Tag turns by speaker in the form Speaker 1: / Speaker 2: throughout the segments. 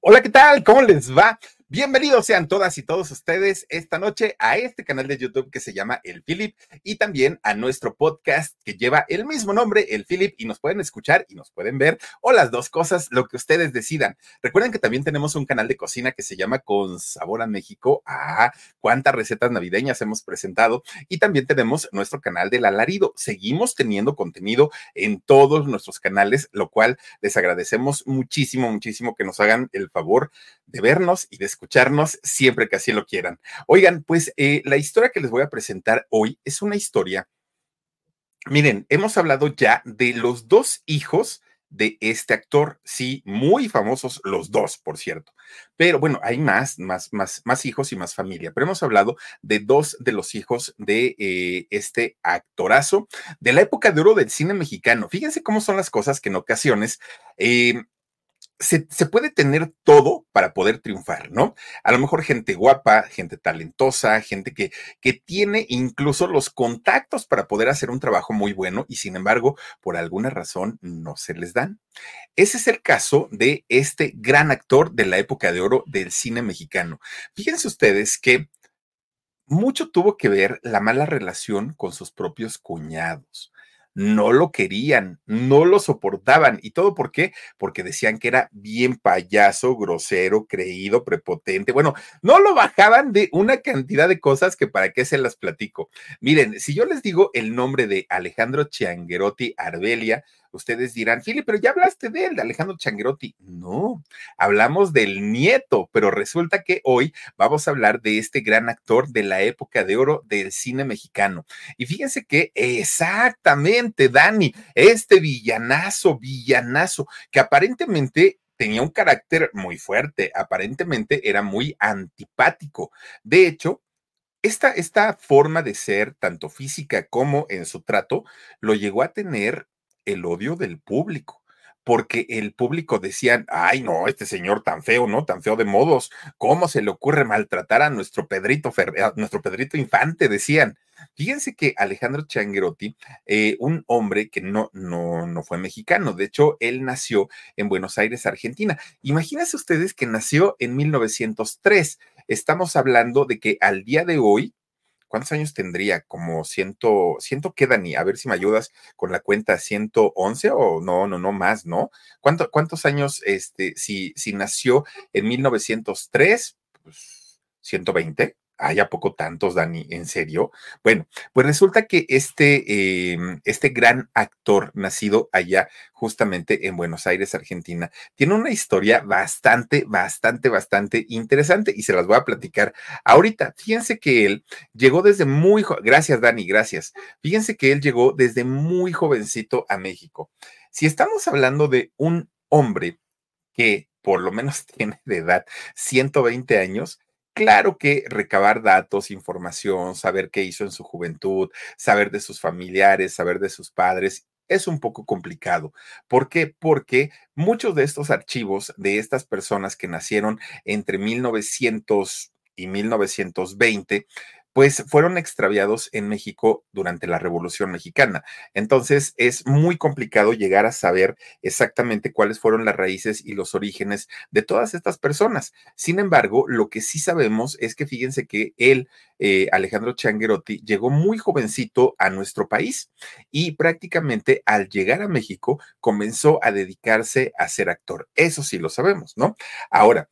Speaker 1: Hola, ¿qué tal? ¿Cómo les va? Bienvenidos sean todas y todos ustedes esta noche a este canal de YouTube que se llama El Philip y también a nuestro podcast que lleva el mismo nombre, El Philip, y nos pueden escuchar y nos pueden ver o las dos cosas, lo que ustedes decidan. Recuerden que también tenemos un canal de cocina que se llama Con Sabor a México. Ah, cuántas recetas navideñas hemos presentado. Y también tenemos nuestro canal del alarido. Seguimos teniendo contenido en todos nuestros canales, lo cual les agradecemos muchísimo, muchísimo que nos hagan el favor de vernos y de escucharnos siempre que así lo quieran. Oigan, pues eh, la historia que les voy a presentar hoy es una historia. Miren, hemos hablado ya de los dos hijos de este actor, sí, muy famosos los dos, por cierto. Pero bueno, hay más, más, más, más hijos y más familia. Pero hemos hablado de dos de los hijos de eh, este actorazo de la época de oro del cine mexicano. Fíjense cómo son las cosas que en ocasiones eh, se, puede tener todo para poder triunfar, ¿no? A lo mejor gente guapa, gente talentosa, gente que, que tiene incluso los contactos para poder hacer un trabajo muy bueno y sin embargo, por alguna razón, no se les dan. Ese es el caso de este gran actor de la época de oro del cine mexicano. Fíjense ustedes que mucho tuvo que ver la mala relación con sus propios cuñados no lo querían, no lo soportaban. ¿Y todo por qué? Porque decían que era bien payaso, grosero, creído, prepotente. Bueno, no lo bajaban de una cantidad de cosas que para qué se las platico. Miren, si yo les digo el nombre de Alejandro Chianguerotti Arbelia, ustedes dirán, Philip, pero ya hablaste de él, de Alejandro Changuerotti. No, hablamos del nieto, pero resulta que hoy vamos a hablar de este gran actor de la época de oro del cine mexicano. Y fíjense que exactamente, Dani, este villanazo, villanazo, que aparentemente tenía un carácter muy fuerte, aparentemente era muy antipático. De hecho, esta, esta forma de ser, tanto física como en su trato, lo llegó a tener el odio del público, porque el público decían, ay, no, este señor tan feo, ¿no? Tan feo de modos, ¿cómo se le ocurre maltratar a nuestro Pedrito, Fer a nuestro Pedrito Infante? Decían. Fíjense que Alejandro Changuerotti, eh, un hombre que no, no, no fue mexicano, de hecho, él nació en Buenos Aires, Argentina. Imagínense ustedes que nació en 1903. Estamos hablando de que al día de hoy, ¿cuántos años tendría? Como ciento, ciento qué, Dani? A ver si me ayudas con la cuenta, 111 o no, no, no más, ¿no? ¿Cuánto, ¿Cuántos años, este, si, si nació en 1903? Pues 120. ¿Hay a poco tantos, Dani? ¿En serio? Bueno, pues resulta que este, eh, este gran actor nacido allá justamente en Buenos Aires, Argentina, tiene una historia bastante, bastante, bastante interesante y se las voy a platicar ahorita. Fíjense que él llegó desde muy, gracias Dani, gracias. Fíjense que él llegó desde muy jovencito a México. Si estamos hablando de un hombre que por lo menos tiene de edad 120 años, Claro que recabar datos, información, saber qué hizo en su juventud, saber de sus familiares, saber de sus padres, es un poco complicado. ¿Por qué? Porque muchos de estos archivos de estas personas que nacieron entre 1900 y 1920 pues fueron extraviados en México durante la Revolución Mexicana. Entonces es muy complicado llegar a saber exactamente cuáles fueron las raíces y los orígenes de todas estas personas. Sin embargo, lo que sí sabemos es que fíjense que él, eh, Alejandro Changuerotti, llegó muy jovencito a nuestro país y prácticamente al llegar a México comenzó a dedicarse a ser actor. Eso sí lo sabemos, ¿no? Ahora,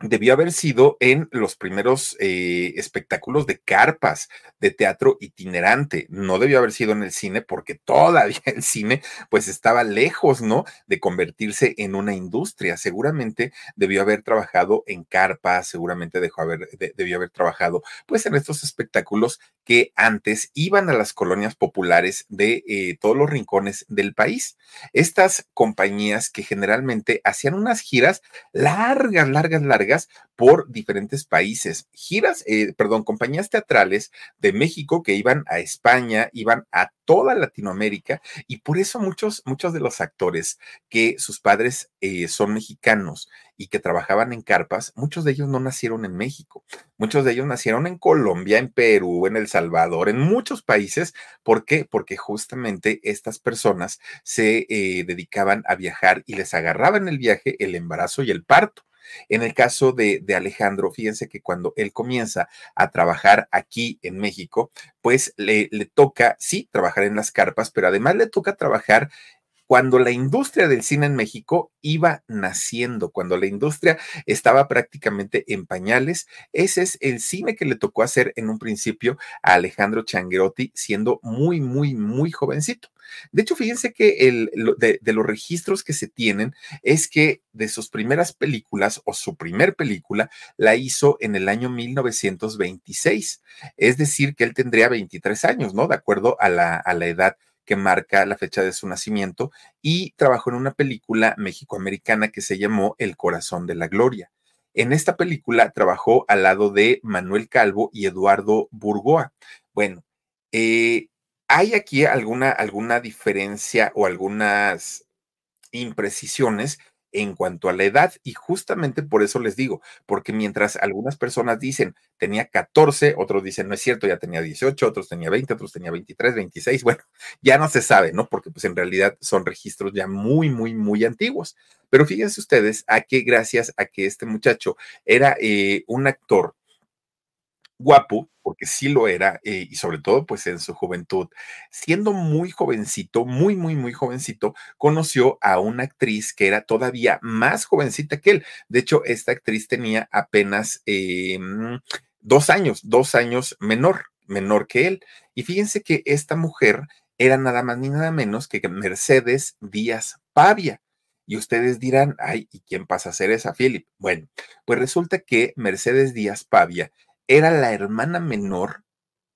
Speaker 1: debió haber sido en los primeros eh, espectáculos de carpas, de teatro itinerante. No debió haber sido en el cine porque todavía el cine pues estaba lejos, ¿no? De convertirse en una industria. Seguramente debió haber trabajado en carpas, seguramente dejó haber, debió haber trabajado pues en estos espectáculos que antes iban a las colonias populares de eh, todos los rincones del país. Estas compañías que generalmente hacían unas giras largas, largas, largas, por diferentes países. Giras, eh, perdón, compañías teatrales de México que iban a España, iban a toda Latinoamérica y por eso muchos, muchos de los actores que sus padres eh, son mexicanos y que trabajaban en carpas, muchos de ellos no nacieron en México, muchos de ellos nacieron en Colombia, en Perú, en El Salvador, en muchos países. ¿Por qué? Porque justamente estas personas se eh, dedicaban a viajar y les agarraban el viaje, el embarazo y el parto. En el caso de, Alejandro, fíjense que cuando él comienza a trabajar aquí en México, pues le, le toca, sí, trabajar en las carpas, pero además le toca trabajar cuando la industria del cine en México iba naciendo, cuando la industria estaba prácticamente en pañales. Ese es el cine que le tocó hacer en un principio a Alejandro Changuerotti, siendo muy, muy, muy jovencito. De hecho, fíjense que el, de, los registros que se tienen es que de sus primeras películas o su primer película la hizo en el año 1926. Es decir, que él tendría 23 años, ¿no? De acuerdo a la, a la edad que marca la fecha de su nacimiento y trabajó en una película mexicoamericana que se llamó El corazón de la gloria. En esta película trabajó al lado de Manuel Calvo y Eduardo Burgoa. Bueno, eh, hay aquí alguna, alguna diferencia o algunas imprecisiones en cuanto a la edad. Y justamente por eso les digo, porque mientras algunas personas dicen tenía 14, otros dicen no es cierto, ya tenía 18, otros tenía 20, otros tenía 23, 26, bueno, ya no se sabe, ¿no? Porque pues en realidad son registros ya muy, muy, muy antiguos. Pero fíjense ustedes a que gracias a que este muchacho era eh, un actor guapo, porque sí lo era, eh, y sobre todo pues en su juventud, siendo muy jovencito, muy, muy, muy jovencito, conoció a una actriz que era todavía más jovencita que él. De hecho, esta actriz tenía apenas eh, dos años, dos años menor, menor que él. Y fíjense que esta mujer era nada más ni nada menos que Mercedes Díaz Pavia. Y ustedes dirán, ay, ¿y quién pasa a ser esa, Philip? Bueno, pues resulta que Mercedes Díaz Pavia era la hermana menor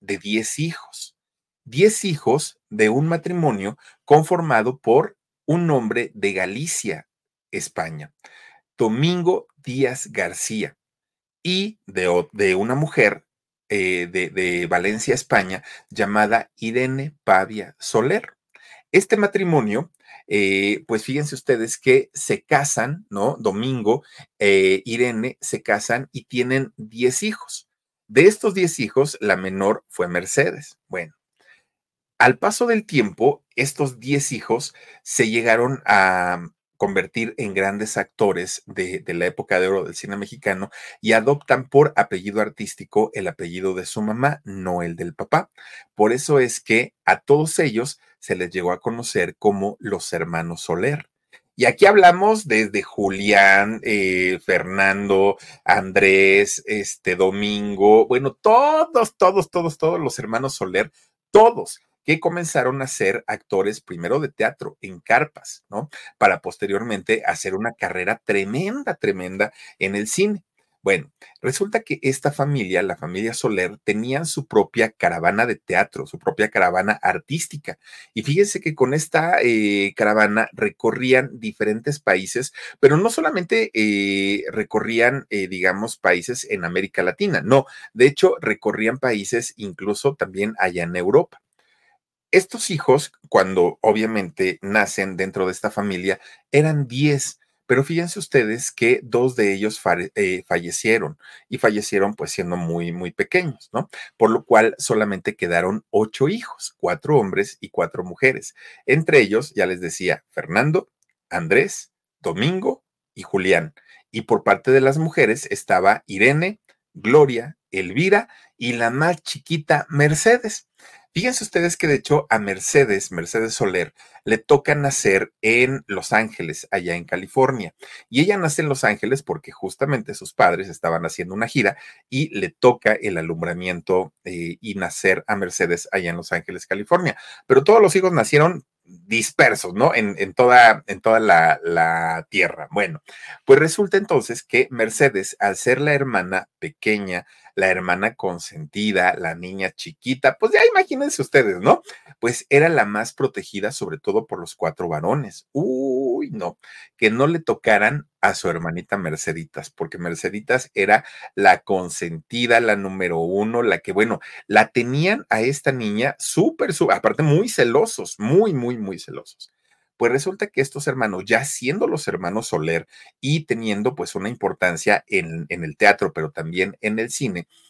Speaker 1: de 10 hijos. 10 hijos de un matrimonio conformado por un hombre de Galicia, España, Domingo Díaz García, y de, de una mujer eh, de, de, Valencia, España, llamada Irene Pavia Soler. Este matrimonio, eh, pues fíjense ustedes que se casan, ¿no? Domingo, eh, Irene se casan y tienen 10 hijos. De estos 10 hijos, la menor fue Mercedes. Bueno, al paso del tiempo, estos 10 hijos se llegaron a convertir en grandes actores de, la época de oro del cine mexicano y adoptan por apellido artístico el apellido de su mamá, no el del papá. Por eso es que a todos ellos se les llegó a conocer como los hermanos Soler. Y aquí hablamos desde Julián, eh, Fernando, Andrés, este Domingo, bueno, todos, todos, todos, todos los hermanos Soler, todos que comenzaron a ser actores primero de teatro en carpas, ¿no? Para posteriormente hacer una carrera tremenda, tremenda en el cine. Bueno, resulta que esta familia, la familia Soler, tenían su propia caravana de teatro, su propia caravana artística. Y fíjense que con esta eh, caravana recorrían diferentes países, pero no solamente eh, recorrían, eh, digamos, países en América Latina, no, de hecho, recorrían países incluso también allá en Europa. Estos hijos, cuando obviamente nacen dentro de esta familia, eran 10 pero fíjense ustedes que dos de ellos eh, fallecieron y fallecieron pues siendo muy, muy pequeños, ¿no? Por lo cual solamente quedaron ocho hijos, cuatro hombres y cuatro mujeres. Entre ellos, ya les decía, Fernando, Andrés, Domingo y Julián. Y por parte de las mujeres estaba Irene, Gloria, Elvira y la más chiquita Mercedes. Fíjense ustedes que de hecho a Mercedes, Mercedes Soler, le toca nacer en Los Ángeles, allá en California. Y ella nace en Los Ángeles porque justamente sus padres estaban haciendo una gira y le toca el alumbramiento eh, y nacer a Mercedes allá en Los Ángeles, California. Pero todos los hijos nacieron dispersos, ¿no? En, en toda, en toda la, la, tierra. Bueno, pues resulta entonces que Mercedes, al ser la hermana pequeña, la hermana consentida, la niña chiquita, pues ya imagínense ustedes, ¿no? Pues era la más protegida, sobre todo por los cuatro varones. Uy, no, que no le tocaran a su hermanita Merceditas, porque Merceditas era la consentida, la número uno, la que, bueno, la tenían a esta niña súper, súper, aparte muy celosos, muy, muy, muy celosos. Pues resulta que estos hermanos, ya siendo los hermanos Soler y teniendo pues una importancia en, en el teatro, pero también en el cine,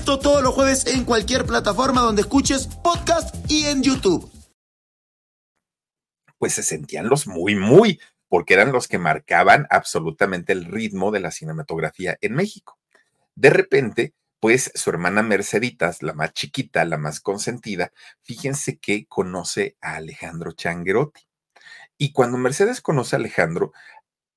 Speaker 2: Esto todos los jueves en cualquier plataforma donde escuches podcast y en YouTube.
Speaker 1: Pues se sentían los muy, muy, porque eran los que marcaban absolutamente el ritmo de la cinematografía en México. De repente, pues su hermana Merceditas, la más chiquita, la más consentida, fíjense que conoce a Alejandro Changuerotti. Y cuando Mercedes conoce a Alejandro,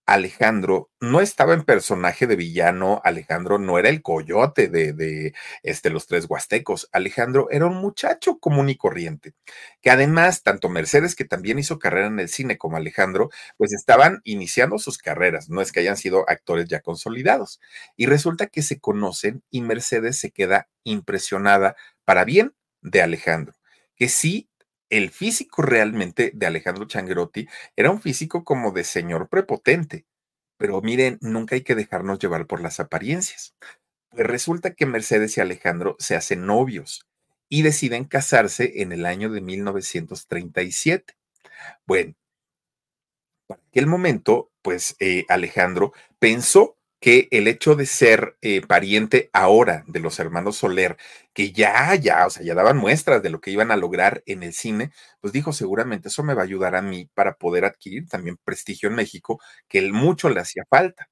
Speaker 1: Alejandro no estaba en personaje de villano, Alejandro no era el coyote de, de, este, los tres huastecos, Alejandro era un muchacho común y corriente, que además, tanto Mercedes, que también hizo carrera en el cine, como Alejandro, pues estaban iniciando sus carreras, no es que hayan sido actores ya consolidados. Y resulta que se conocen y Mercedes se queda impresionada para bien de Alejandro, que sí el físico realmente de Alejandro Changuerotti era un físico como de señor prepotente. Pero miren, nunca hay que dejarnos llevar por las apariencias. Pues resulta que Mercedes y Alejandro se hacen novios y deciden casarse en el año de 1937. Bueno, para aquel momento, pues eh, Alejandro pensó que el hecho de ser eh, pariente ahora de los hermanos Soler, que ya, ya, o sea, ya daban muestras de lo que iban a lograr en el cine, pues dijo, seguramente eso me va a ayudar a mí para poder adquirir también prestigio en México, que el mucho le hacía falta.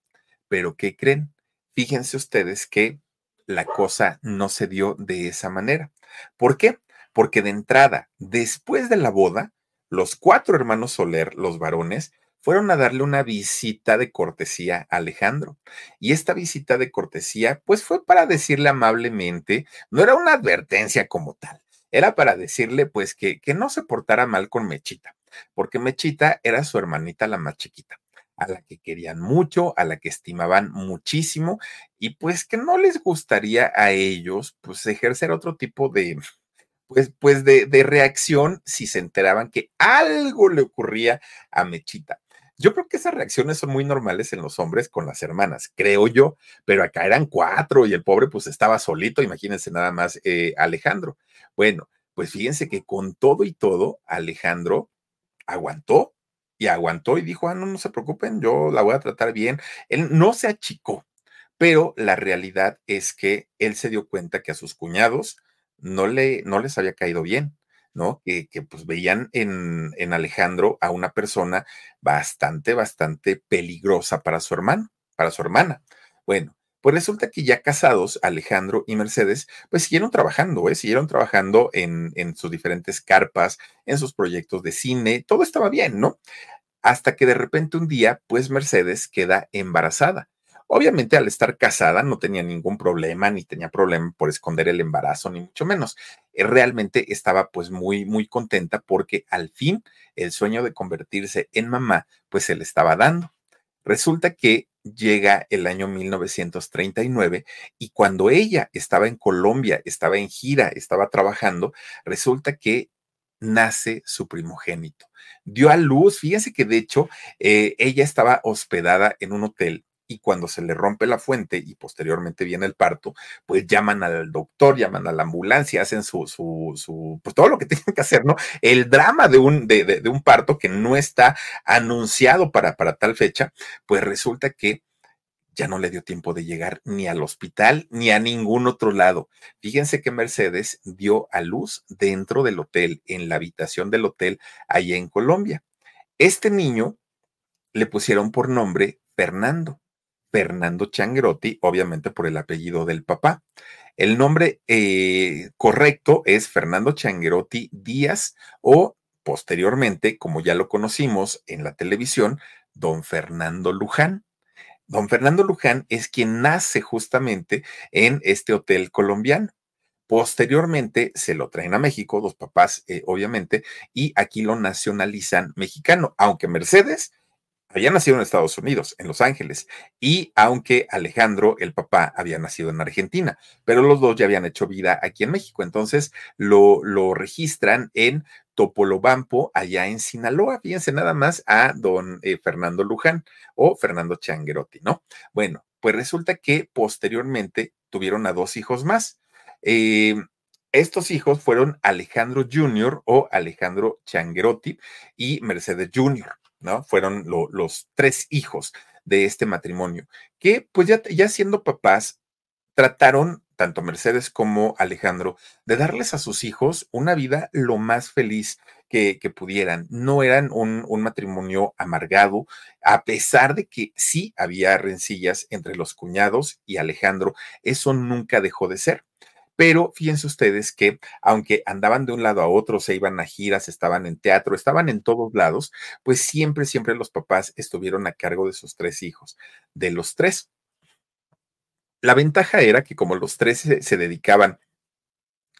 Speaker 1: Pero, ¿qué creen? Fíjense ustedes que la cosa no se dio de esa manera. ¿Por qué? Porque de entrada, después de la boda, los cuatro hermanos Soler, los varones, fueron a darle una visita de cortesía a Alejandro. Y esta visita de cortesía, pues fue para decirle amablemente, no era una advertencia como tal, era para decirle pues que, que no se portara mal con Mechita, porque Mechita era su hermanita la más chiquita a la que querían mucho, a la que estimaban muchísimo y pues que no les gustaría a ellos pues ejercer otro tipo de, pues, pues de, de, reacción si se enteraban que algo le ocurría a Mechita. Yo creo que esas reacciones son muy normales en los hombres con las hermanas, creo yo, pero acá eran cuatro y el pobre pues estaba solito, imagínense nada más eh, Alejandro. Bueno, pues fíjense que con todo y todo, Alejandro aguantó y aguantó y dijo, ah, no, no se preocupen, yo la voy a tratar bien. Él no se achicó, pero la realidad es que él se dio cuenta que a sus cuñados no, le, no les había caído bien. ¿No? Que, pues veían en, en, Alejandro a una persona bastante, bastante peligrosa para su hermano, para su hermana. Bueno, pues resulta que ya casados, Alejandro y Mercedes, pues siguieron trabajando, ¿eh? siguieron trabajando en, en sus diferentes carpas, en sus proyectos de cine, todo estaba bien, ¿no? Hasta que de repente un día, pues Mercedes queda embarazada Obviamente al estar casada no tenía ningún problema, ni tenía problema por esconder el embarazo, ni mucho menos. Eh, realmente estaba pues muy, muy contenta porque al fin el sueño de convertirse en mamá pues se le estaba dando. Resulta que llega el año 1939 y cuando ella estaba en Colombia, estaba en gira, estaba trabajando, resulta que nace su primogénito. Dio a luz, fíjense que de hecho eh, ella estaba hospedada en un hotel y cuando se le rompe la fuente y posteriormente viene el parto, pues llaman al doctor, llaman a la ambulancia, hacen su, su, su pues todo lo que tienen que hacer, ¿no? El drama de un, de, de, de un parto que no está anunciado para, para tal fecha, pues resulta que ya no le dio tiempo de llegar ni al hospital ni a ningún otro lado. Fíjense que Mercedes dio a luz dentro del hotel, en la habitación del hotel allá en Colombia. Este niño le pusieron por nombre Fernando. Fernando Changrotti, obviamente por el apellido del papá. El nombre eh, correcto es Fernando Changrotti Díaz o posteriormente, como ya lo conocimos en la televisión, don Fernando Luján. Don Fernando Luján es quien nace justamente en este hotel colombiano. Posteriormente se lo traen a México, dos papás, eh, obviamente, y aquí lo nacionalizan mexicano, aunque Mercedes había nacido en Estados Unidos, en Los Ángeles, y aunque Alejandro, el papá, había nacido en Argentina, pero los dos ya habían hecho vida aquí en México, entonces lo, lo registran en Topolobampo, allá en Sinaloa. Fíjense nada más a don eh, Fernando Luján o Fernando Changuerotti, ¿no? Bueno, pues resulta que posteriormente tuvieron a dos hijos más. Eh, estos hijos fueron Alejandro Jr. o Alejandro Changuerotti y Mercedes Jr., Fueron lo, los tres hijos de este matrimonio, que pues ya, siendo papás, trataron tanto Mercedes como Alejandro, de darles a sus hijos una vida lo más feliz que, que pudieran. No eran un, un, matrimonio amargado, a pesar de que sí había rencillas entre los cuñados y Alejandro, eso nunca dejó de ser. Pero fíjense ustedes que aunque andaban de un lado a otro, se iban a giras, estaban en teatro, estaban en todos lados, pues siempre, siempre los papás estuvieron a cargo de sus tres hijos. De los tres, la ventaja era que como los tres se, se, dedicaban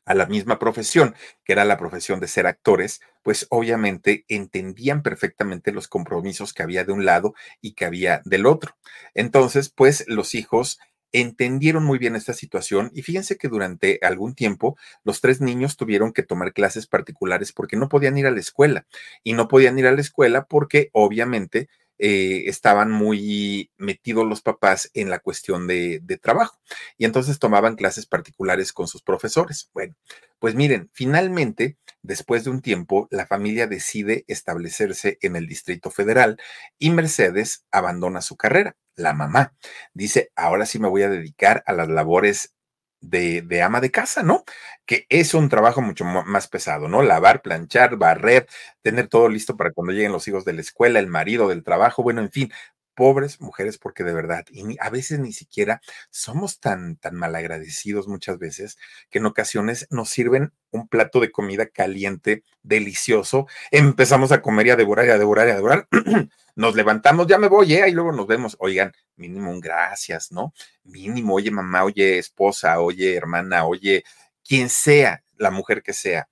Speaker 1: a la misma profesión, que era la profesión de ser actores, pues obviamente entendían perfectamente los compromisos que había de un lado y que había del otro. Entonces, pues los hijos entendieron muy bien esta situación y fíjense que durante algún tiempo los tres niños tuvieron que tomar clases particulares porque no podían ir a la escuela y no podían ir a la escuela porque obviamente eh, estaban muy metidos los papás en la cuestión de, de, trabajo y entonces tomaban clases particulares con sus profesores. Bueno, pues miren, finalmente, después de un tiempo, la familia decide establecerse en el Distrito Federal y Mercedes abandona su carrera. La mamá dice, ahora sí me voy a dedicar a las labores de, de, ama de casa, ¿no? Que es un trabajo mucho más pesado, ¿no? Lavar, planchar, barrer, tener todo listo para cuando lleguen los hijos de la escuela, el marido del trabajo, bueno, en fin, pobres mujeres, porque de verdad, y a veces ni siquiera somos tan, tan malagradecidos muchas veces que en ocasiones nos sirven un plato de comida caliente, delicioso, empezamos a comer y a devorar y a devorar y a devorar. nos levantamos, ya me voy, ¿eh? y luego nos vemos. Oigan, mínimo un gracias, ¿no? Mínimo, oye mamá, oye esposa, oye hermana, oye quien sea, la mujer que sea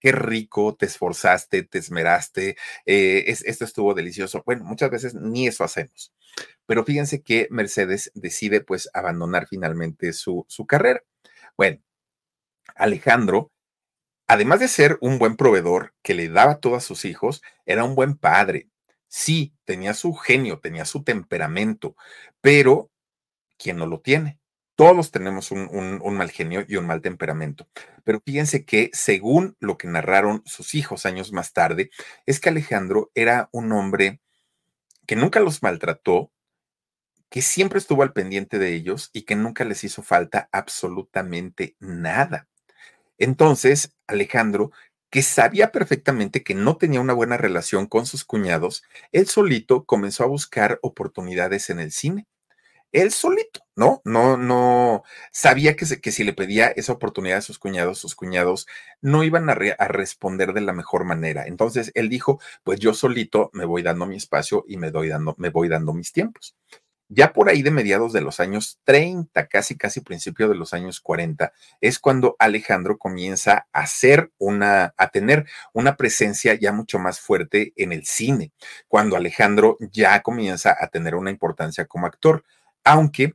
Speaker 1: qué rico, te esforzaste, te esmeraste, eh, es, esto estuvo delicioso. Bueno, muchas veces ni eso hacemos. Pero fíjense que Mercedes decide pues abandonar finalmente su, su carrera. Bueno, Alejandro, además de ser un buen proveedor que le daba todo a sus hijos, era un buen padre. Sí, tenía su genio, tenía su temperamento, pero ¿quién no lo tiene? Todos tenemos un, mal genio y un mal temperamento. Pero fíjense que, según lo que narraron sus hijos años más tarde, es que Alejandro era un hombre que nunca los maltrató, que siempre estuvo al pendiente de ellos y que nunca les hizo falta absolutamente nada. Entonces, Alejandro, que sabía perfectamente que no tenía una buena relación con sus cuñados, él solito comenzó a buscar oportunidades en el cine él solito, ¿no? No, no, sabía que, si le pedía esa oportunidad a sus cuñados, sus cuñados no iban a, a, responder de la mejor manera. Entonces él dijo, pues yo solito me voy dando mi espacio y me, doy dando, me voy dando mis tiempos. Ya por ahí de mediados de los años 30, casi, casi principio de los años 40, es cuando Alejandro comienza a hacer una, a tener una presencia ya mucho más fuerte en el cine, cuando Alejandro ya comienza a tener una importancia como actor aunque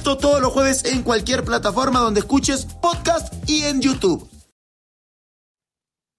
Speaker 2: Esto todos los jueves en cualquier plataforma donde escuches podcast y en YouTube.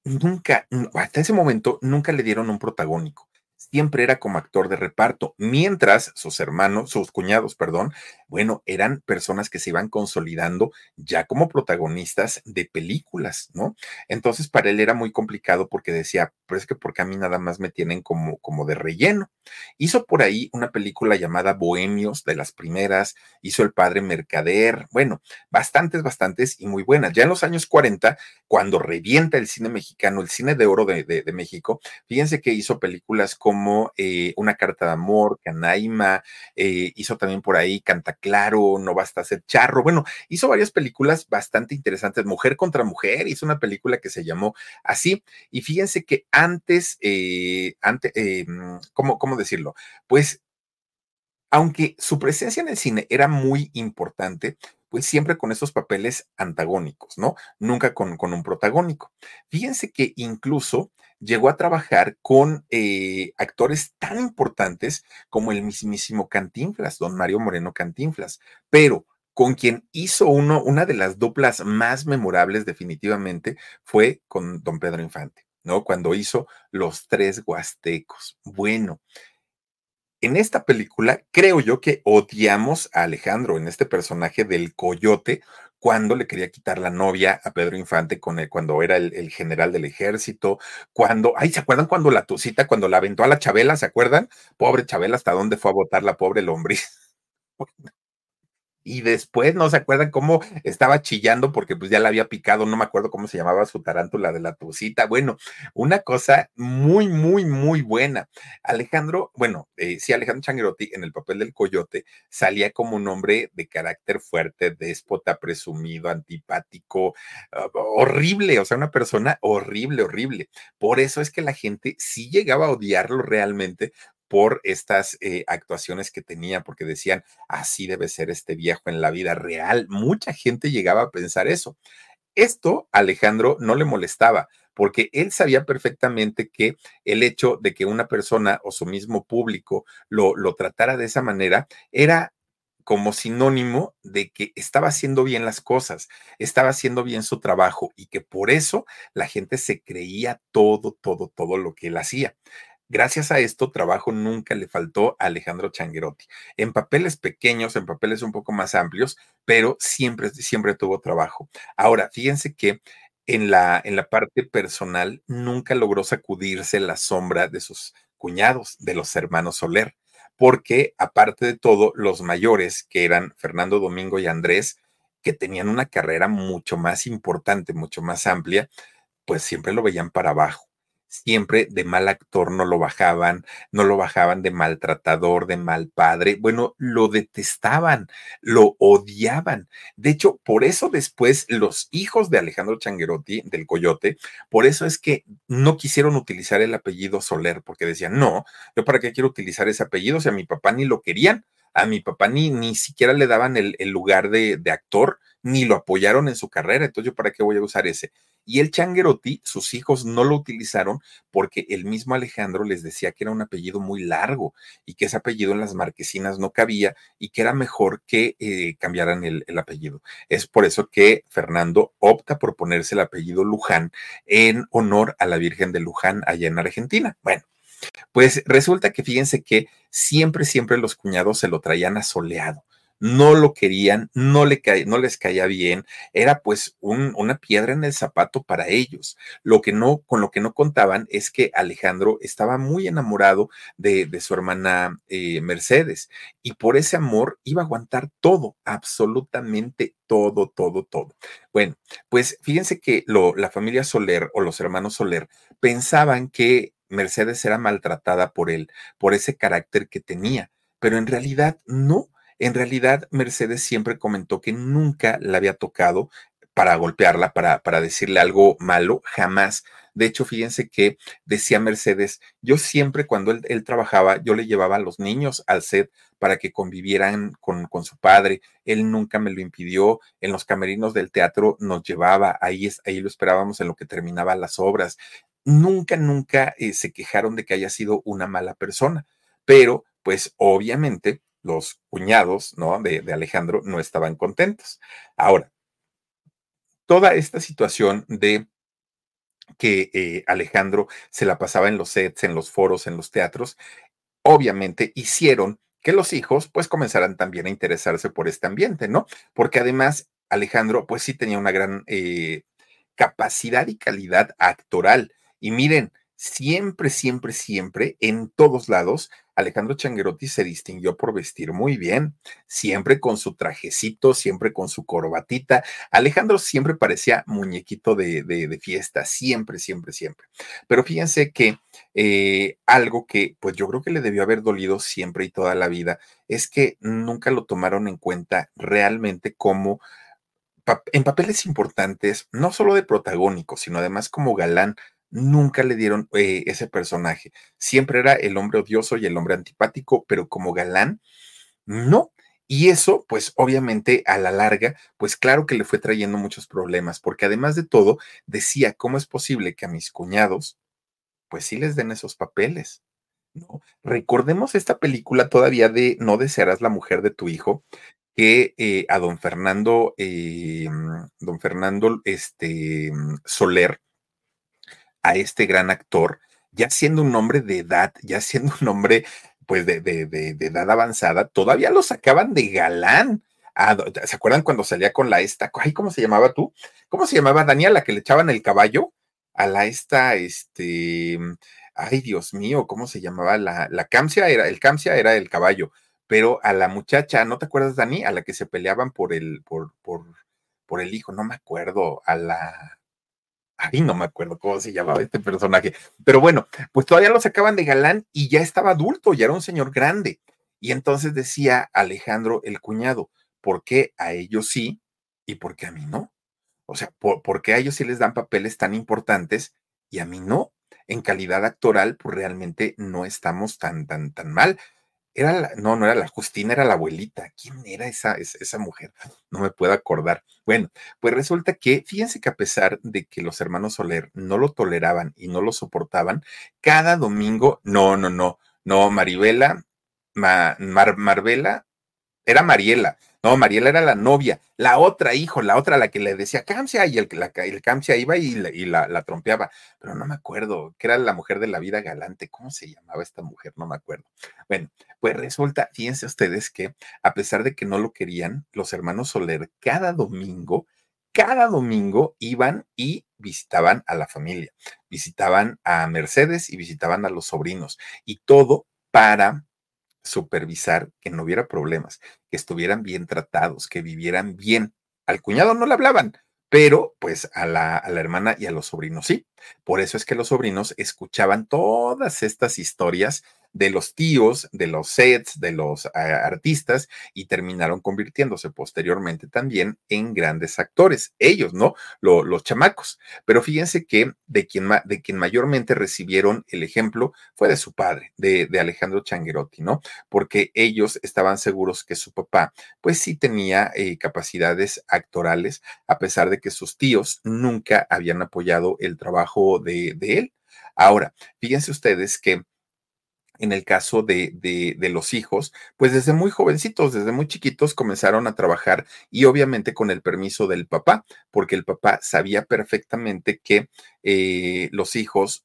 Speaker 1: Nunca, hasta ese momento, nunca le dieron un protagónico siempre era como actor de reparto, mientras sus hermanos, sus cuñados, perdón, bueno, eran personas que se iban consolidando ya como protagonistas de películas, ¿no? Entonces para él era muy complicado porque decía, pero es que porque a mí nada más me tienen como, como de relleno. Hizo por ahí una película llamada Bohemios, de las primeras, hizo El Padre Mercader, bueno, bastantes, bastantes y muy buenas. Ya en los años 40, cuando revienta el cine mexicano, el cine de oro de, México, fíjense que hizo películas como como eh, Una carta de amor, Canaima, eh, hizo también por ahí Canta Claro, No basta ser charro. Bueno, hizo varias películas bastante interesantes. Mujer contra Mujer, hizo una película que se llamó así. Y fíjense que antes, eh, antes mm, ¿cómo, ¿cómo decirlo? Pues aunque su presencia en el cine era muy importante, pues siempre con esos papeles antagónicos, ¿no? Nunca con, con un protagónico. Fíjense que incluso llegó a trabajar con eh, actores tan importantes como el mismísimo Cantinflas, don Mario Moreno Cantinflas, pero con quien hizo uno, una de las duplas más memorables definitivamente fue con don Pedro Infante, ¿no? Cuando hizo Los Tres Huastecos. Bueno, en esta película creo yo que odiamos a Alejandro en este personaje del coyote cuando le quería quitar la novia a Pedro Infante cuando era el, el, general del ejército, cuando, ay, ¿se acuerdan cuando la tucita, cuando la aventó a la Chabela, ¿se acuerdan? Pobre Chabela, ¿hasta dónde fue a votar la pobre lombriz? Y después, ¿no se acuerdan cómo estaba chillando porque pues ya la había picado? No me acuerdo cómo se llamaba su tarántula de la tucita. Bueno, una cosa muy, muy, muy buena. Alejandro, bueno, eh, sí, Alejandro Changuerotti en el papel del coyote salía como un hombre de carácter fuerte, déspota, presumido, antipático, uh, horrible, o sea, una persona horrible, horrible. Por eso es que la gente sí llegaba a odiarlo realmente por estas eh, actuaciones que tenía, porque decían, así debe ser este viejo en la vida real. Mucha gente llegaba a pensar eso. Esto Alejandro no le molestaba, porque él sabía perfectamente que el hecho de que una persona o su mismo público lo, lo tratara de esa manera era como sinónimo de que estaba haciendo bien las cosas, estaba haciendo bien su trabajo y que por eso la gente se creía todo, todo, todo lo que él hacía. Gracias a esto, trabajo nunca le faltó a Alejandro Changuerotti. En papeles pequeños, en papeles un poco más amplios, pero siempre, siempre tuvo trabajo. Ahora, fíjense que en la, en la parte personal nunca logró sacudirse la sombra de sus cuñados, de los hermanos Soler, porque aparte de todo, los mayores, que eran Fernando Domingo y Andrés, que tenían una carrera mucho más importante, mucho más amplia, pues siempre lo veían para abajo siempre de mal actor no lo bajaban, no lo bajaban de maltratador, de mal padre. Bueno, lo detestaban, lo odiaban. De hecho, por eso después los hijos de Alejandro Changuerotti, del Coyote, por eso es que no quisieron utilizar el apellido Soler, porque decían, no, yo para qué quiero utilizar ese apellido, sea, a mi papá ni lo querían, a mi papá ni, ni siquiera le daban el, el lugar de, actor, ni lo apoyaron en su carrera, entonces yo para qué voy a usar ese. Y el Changuerotti, sus hijos no lo utilizaron porque el mismo Alejandro les decía que era un apellido muy largo y que ese apellido en las marquesinas no cabía y que era mejor que eh, cambiaran el, el apellido. Es por eso que Fernando opta por ponerse el apellido Luján en honor a la Virgen de Luján allá en Argentina. Bueno, pues resulta que fíjense que siempre, siempre los cuñados se lo traían asoleado no lo querían, no, le no les caía bien, era pues un, una piedra en el zapato para ellos. Lo que no, con lo que no contaban es que Alejandro estaba muy enamorado de, de su hermana eh, Mercedes y por ese amor iba a aguantar todo, absolutamente todo, todo, todo. Bueno, pues fíjense que lo, la familia Soler o los hermanos Soler pensaban que Mercedes era maltratada por él, por ese carácter que tenía, pero en realidad no. En realidad Mercedes siempre comentó que nunca la había tocado para golpearla, para, para decirle algo malo, jamás. De hecho, fíjense que decía Mercedes, yo siempre cuando él, trabajaba, yo le llevaba a los niños al set para que convivieran con, con, su padre. Él nunca me lo impidió. En los camerinos del teatro nos llevaba, ahí, ahí lo esperábamos en lo que terminaban las obras. Nunca, nunca eh, se quejaron de que haya sido una mala persona, pero pues obviamente los cuñados, ¿no? De Alejandro no estaban contentos. Ahora, toda esta situación de que eh, Alejandro se la pasaba en los sets, en los foros, en los teatros, obviamente hicieron que los hijos pues comenzaran también a interesarse por este ambiente, ¿no? Porque además Alejandro pues sí tenía una gran eh, capacidad y calidad actoral. Y miren, siempre, siempre, siempre, en todos lados, Alejandro Changuerotti se distinguió por vestir muy bien, siempre con su trajecito, siempre con su corbatita. Alejandro siempre parecía muñequito de, fiesta, siempre, siempre, siempre. Pero fíjense que eh, algo que pues yo creo que le debió haber dolido siempre y toda la vida es que nunca lo tomaron en cuenta realmente como en papeles importantes, no solo de protagónico, sino además como galán nunca le dieron eh, ese personaje. Siempre era el hombre odioso y el hombre antipático, pero como galán, no. Y eso, pues obviamente a la larga, pues claro que le fue trayendo muchos problemas, porque además de todo, decía, ¿cómo es posible que a mis cuñados, pues sí les den esos papeles? ¿No? Recordemos esta película todavía de No desearás la mujer de tu hijo, que eh, a don Fernando, eh, don Fernando este, Soler, a este gran actor, ya siendo un hombre de edad, ya siendo un hombre pues de, de, de, edad avanzada, todavía lo sacaban de galán. Ah, ¿Se acuerdan cuando salía con la esta? Ay, ¿cómo se llamaba tú? ¿Cómo se llamaba Daniela que le echaban el caballo? A la esta, este, ay Dios mío, ¿cómo se llamaba? La, la Camcia era, el Camcia era el caballo, pero a la muchacha, ¿no te acuerdas, Dani? A la que se peleaban por el, por, por, por el hijo, no me acuerdo, a la, Ay, no me acuerdo cómo se llamaba este personaje. Pero bueno, pues todavía lo sacaban de galán y ya estaba adulto, ya era un señor grande. Y entonces decía Alejandro el cuñado, ¿por qué a ellos sí y por qué a mí no? O sea, ¿por, qué a ellos sí les dan papeles tan importantes y a mí no? En calidad actoral, pues realmente no estamos tan, tan, tan mal. Era la, no, no era la Justina, era la abuelita. ¿Quién era esa, esa, mujer? No me puedo acordar. Bueno, pues resulta que, fíjense que a pesar de que los hermanos Soler no lo toleraban y no lo soportaban, cada domingo, no, no, no, no, Maribela, Mar, Marvela, era Mariela, no, Mariela era la novia, la otra hijo, la otra la que le decía Camcia y el, la, el iba y, y la, la, trompeaba, pero no me acuerdo, que era la mujer de la vida galante, ¿cómo se llamaba esta mujer? No me acuerdo. Bueno, pues resulta, fíjense ustedes que a pesar de que no lo querían, los hermanos Soler cada domingo, cada domingo iban y visitaban a la familia, visitaban a Mercedes y visitaban a los sobrinos y todo para supervisar que no hubiera problemas, que estuvieran bien tratados, que vivieran bien. Al cuñado no le hablaban, pero pues a la, a la, hermana y a los sobrinos sí. Por eso es que los sobrinos escuchaban todas estas historias de los tíos, de los sets, de los ah, artistas y terminaron convirtiéndose posteriormente también en grandes actores. Ellos, ¿no? los chamacos. Pero fíjense que de quien, de quien mayormente recibieron el ejemplo fue de su padre, de, de Alejandro Changuerotti, ¿no? Porque ellos estaban seguros que su papá, pues sí tenía eh, capacidades actorales, a pesar de que sus tíos nunca habían apoyado el trabajo de, de él. Ahora, fíjense ustedes que en el caso de, de, los hijos, pues desde muy jovencitos, desde muy chiquitos comenzaron a trabajar y obviamente con el permiso del papá, porque el papá sabía perfectamente que eh, los hijos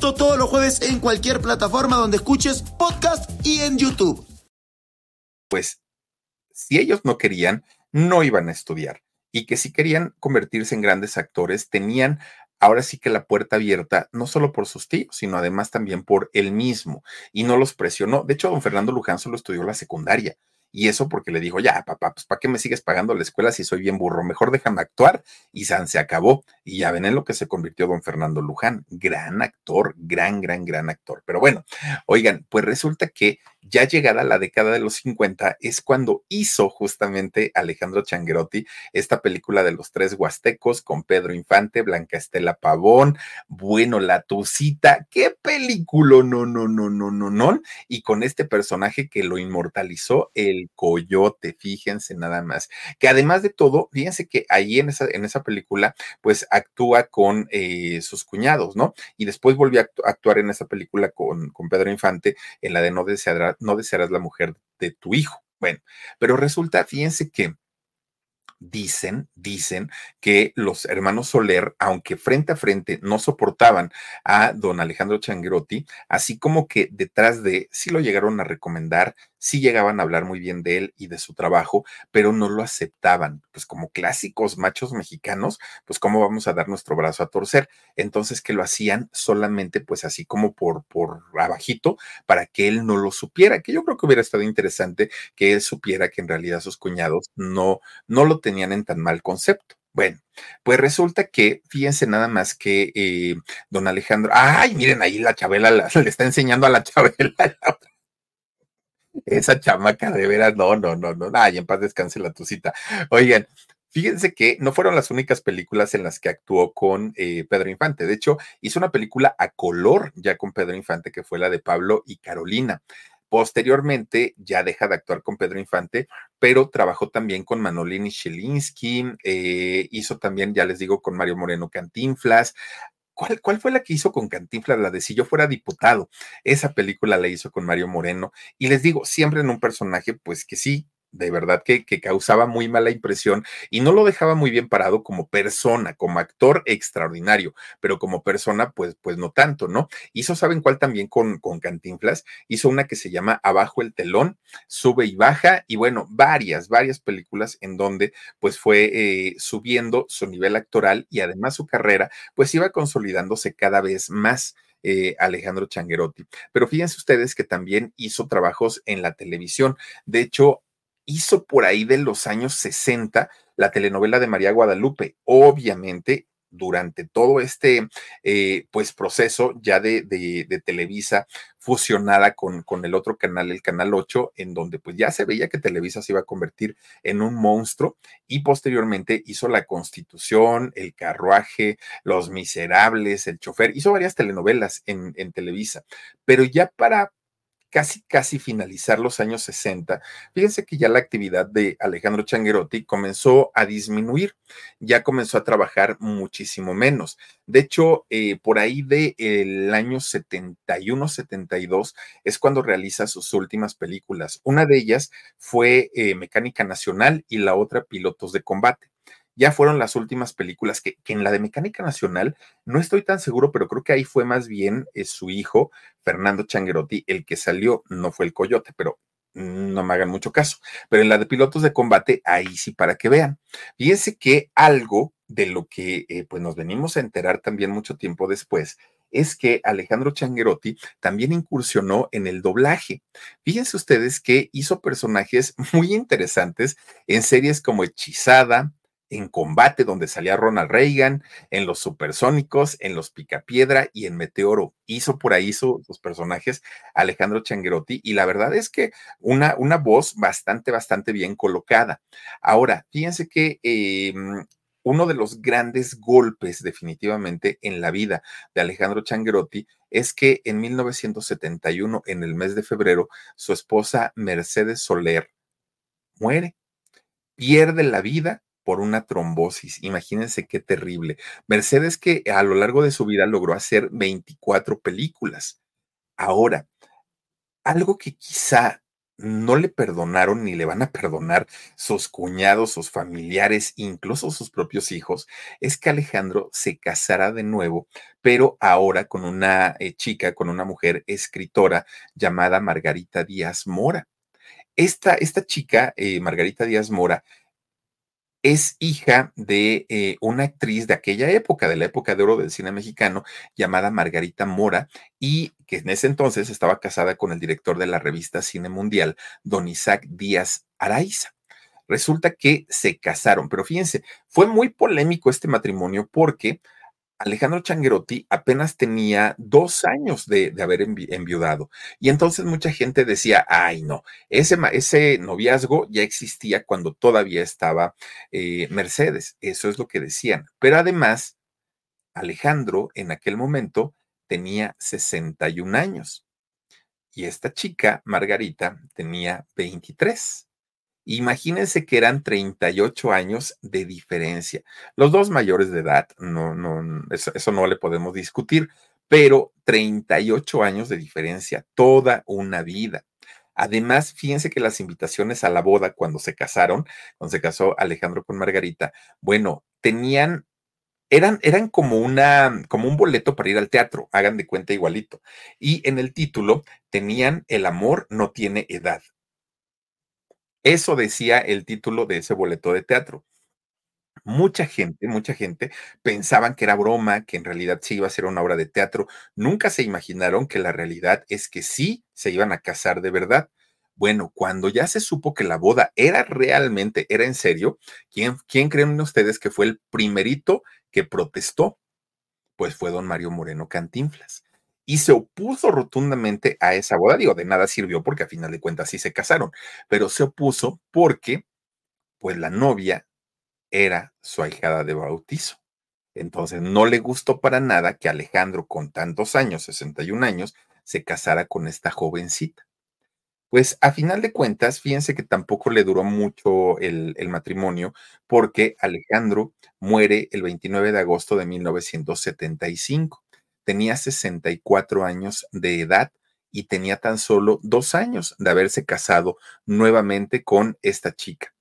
Speaker 2: todos los jueves en cualquier plataforma donde escuches podcast y en YouTube.
Speaker 1: Pues si ellos no querían, no iban a estudiar y que si querían convertirse en grandes actores, tenían ahora sí que la puerta abierta, no solo por sus tíos, sino además también por él mismo, y no los presionó. De hecho, don Fernando Luján solo estudió la secundaria. Y eso porque le dijo, ya, papá, pues ¿para qué me sigues pagando la escuela si soy bien burro? Mejor déjame actuar. Y San se acabó. Y ya ven en lo que se convirtió don Fernando Luján. Gran actor, gran, gran, gran actor. Pero bueno, oigan, pues resulta que ya llegada la década de los 50 es cuando hizo justamente Alejandro Changuerotti esta película de los tres huastecos con Pedro Infante, Blanca Estela Pavón, bueno, La Tucita, qué película, no, no, no, no, no, no, y con este personaje que lo inmortalizó, el coyote, fíjense nada más, que además de todo, fíjense que ahí en esa, en esa película, pues actúa con eh, sus cuñados, ¿no? Y después volvió a actuar en esa película con, con Pedro Infante, en la de No no desearás la mujer de tu hijo. Bueno, pero resulta, fíjense que dicen, dicen que los hermanos Soler, aunque frente a frente no soportaban a don Alejandro Changuerotti, así como que detrás de, sí lo llegaron a recomendar, sí llegaban a hablar muy bien de él y de su trabajo, pero no lo aceptaban. Pues como clásicos machos mexicanos, pues cómo vamos a dar nuestro brazo a torcer. Entonces que lo hacían solamente pues así como por, por abajito para que él no lo supiera, que yo creo que hubiera estado interesante que él supiera que en realidad sus cuñados no, no lo tenían en tan mal concepto. Bueno, pues resulta que, fíjense nada más que eh, don Alejandro, ay, miren ahí la Chabela, le está enseñando a la Chabela esa chamaca de veras, no, no, no, no, ay, en paz descanse la tucita. Oigan, Fíjense que no fueron las únicas películas en las que actuó con eh, Pedro Infante. De hecho, hizo una película a color ya con Pedro Infante, que fue la de Pablo y Carolina. Posteriormente ya deja de actuar con Pedro Infante, pero trabajó también con Manolini Shelinsky, eh, hizo también, ya les digo, con Mario Moreno Cantinflas, ¿Cuál, fue la que hizo con Cantinflas? La de Si yo fuera diputado. Esa película la hizo con Mario Moreno. Y les digo, siempre en un personaje, pues que sí, de verdad que, que, causaba muy mala impresión y no lo dejaba muy bien parado como persona, como actor extraordinario, pero como persona, pues, pues no tanto, ¿no? Hizo, ¿saben cuál también con, con Cantinflas? Hizo una que se llama Abajo el telón, sube y baja, y bueno, varias, varias películas en donde pues fue eh, subiendo su nivel actoral y además su carrera, pues iba consolidándose cada vez más. Eh, Alejandro Changuerotti. Pero fíjense ustedes que también hizo trabajos en la televisión. De hecho, hizo por ahí de los años 60 la telenovela de María Guadalupe. Obviamente, durante todo este eh, pues proceso ya de, de, Televisa fusionada con, con, el otro canal, el canal 8, en donde pues ya se veía que Televisa se iba a convertir en un monstruo y posteriormente hizo La Constitución, El Carruaje, Los Miserables, El Chofer, hizo varias telenovelas en, en Televisa, pero ya para casi, casi finalizar los años 60, fíjense que ya la actividad de Alejandro Changuerotti comenzó a disminuir, ya comenzó a trabajar muchísimo menos. De hecho, eh, por ahí del el año 71, 72 es cuando realiza sus últimas películas. Una de ellas fue eh, Mecánica Nacional y la otra Pilotos de Combate ya fueron las últimas películas que, en la de Mecánica Nacional no estoy tan seguro, pero creo que ahí fue más bien eh, su hijo, Fernando Changuerotti, el que salió, no fue el coyote, pero no me hagan mucho caso. Pero en la de pilotos de combate, ahí sí para que vean. Fíjense que algo de lo que eh, pues nos venimos a enterar también mucho tiempo después es que Alejandro Changuerotti también incursionó en el doblaje. Fíjense ustedes que hizo personajes muy interesantes en series como Hechizada, en combate, donde salía Ronald Reagan, en los supersónicos, en los Picapiedra y en Meteoro. Hizo por ahí sus personajes Alejandro Changuerotti y la verdad es que una, una voz bastante, bastante bien colocada. Ahora, fíjense que em, uno de los grandes golpes definitivamente en la vida de Alejandro Changuerotti es que en 1971, en el mes de febrero, su esposa Mercedes Soler muere, pierde la vida por una trombosis. Imagínense qué terrible. Mercedes que a lo largo de su vida logró hacer 24 películas. Ahora, algo que quizá no le perdonaron ni le van a perdonar sus cuñados, sus familiares, incluso sus propios hijos, es que Alejandro se casará de nuevo, pero ahora con una eh, chica, con una mujer escritora llamada Margarita Díaz Mora. esta, esta chica, eh, Margarita Díaz Mora, es hija de eh, una actriz de aquella época, de la época de oro del cine mexicano, llamada Margarita Mora, y que en ese entonces estaba casada con el director de la revista Cine Mundial, don Isaac Díaz Araiza. Resulta que se casaron, pero fíjense, fue muy polémico este matrimonio porque Alejandro Changuerotti apenas tenía dos años de, haber enviudado. Y entonces mucha gente decía, ay no, ese, ese noviazgo ya existía cuando todavía estaba eh, Mercedes. Eso es lo que decían. Pero además, Alejandro en aquel momento tenía 61 años. Y esta chica, Margarita, tenía 23. Imagínense que eran 38 años de diferencia. Los dos mayores de edad, no, no, eso, no le podemos discutir, pero 38 años de diferencia, toda una vida. Además, fíjense que las invitaciones a la boda cuando se casaron, cuando se casó Alejandro con Margarita, bueno, tenían, eran, eran como una, como un boleto para ir al teatro, hagan de cuenta igualito. Y en el título tenían El amor no tiene edad. Eso decía el título de ese boleto de teatro. Mucha gente, mucha gente pensaban que era broma, que en realidad sí iba a ser una obra de teatro. Nunca se imaginaron que la realidad es que sí se iban a casar de verdad. Bueno, cuando ya se supo que la boda era realmente, era en serio, ¿quién, quién creen ustedes que fue el primerito que protestó? Pues fue don Mario Moreno Cantinflas y se opuso rotundamente a esa boda. Digo, de nada sirvió porque a final de cuentas sí se casaron, pero se opuso porque, pues la novia era su ahijada de bautizo. Entonces no le gustó para nada que Alejandro, con tantos años, 61 años, se casara con esta jovencita. Pues a final de cuentas, fíjense que tampoco le duró mucho el, el, matrimonio porque Alejandro muere el 29 de agosto de 1975 tenía 64 años de edad y tenía tan solo dos años de haberse casado nuevamente con esta chica.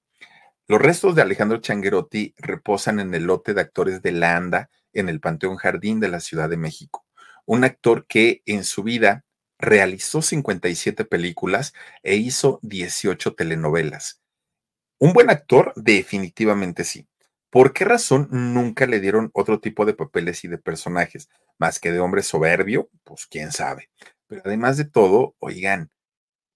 Speaker 1: Los restos de Alejandro Changuerotti reposan en el lote de actores de la ANDA en el Panteón Jardín de la Ciudad de México. Un actor que en su vida realizó 57 películas e hizo 18 telenovelas. Un buen actor, definitivamente sí. ¿Por qué razón nunca le dieron otro tipo de papeles y de personajes? Más que de hombre soberbio, pues quién sabe. Pero además de todo, oigan,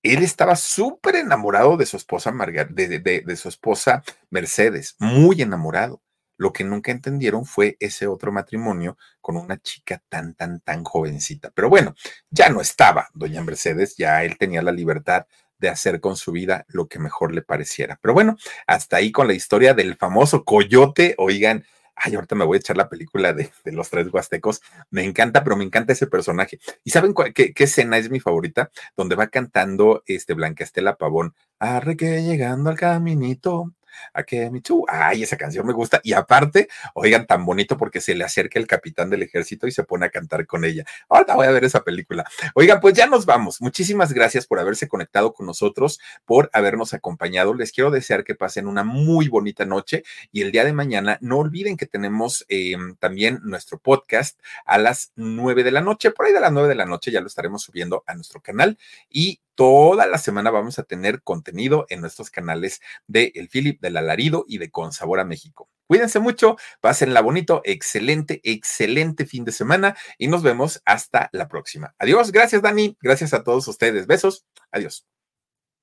Speaker 1: él estaba súper enamorado de su esposa Margar de, de, su esposa Mercedes, muy enamorado. Lo que nunca entendieron fue ese otro matrimonio con una chica tan, tan, tan jovencita. Pero bueno, ya no estaba doña Mercedes, ya él tenía la libertad de hacer con su vida lo que mejor le pareciera. Pero bueno, hasta ahí con la historia del famoso coyote. Oigan, ay, ahorita me voy a echar la película de, los tres huastecos. Me encanta, pero me encanta ese personaje. ¿Y saben qué, qué, escena es mi favorita? Donde va cantando este Blanca Estela Pavón. Arre que llegando al caminito, a que Michu, ay, esa canción me gusta. Y aparte, oigan, tan bonito porque se le acerca el capitán del ejército y se pone a cantar con ella. Ahorita voy a ver esa película. Oigan, pues ya nos vamos. Muchísimas gracias por haberse conectado con nosotros, por habernos acompañado. Les quiero desear que pasen una muy bonita noche y el día de mañana no olviden que tenemos em, también nuestro podcast a las nueve de la noche. Por ahí de las nueve de la noche ya lo estaremos subiendo a nuestro canal y toda la semana vamos a tener contenido en nuestros canales de El Philip, del Alarido y de Con Sabor a México. Cuídense mucho, pásenla bonito, excelente, excelente fin de semana y nos vemos hasta la próxima. Adiós, gracias Dani, gracias a todos ustedes, besos, adiós.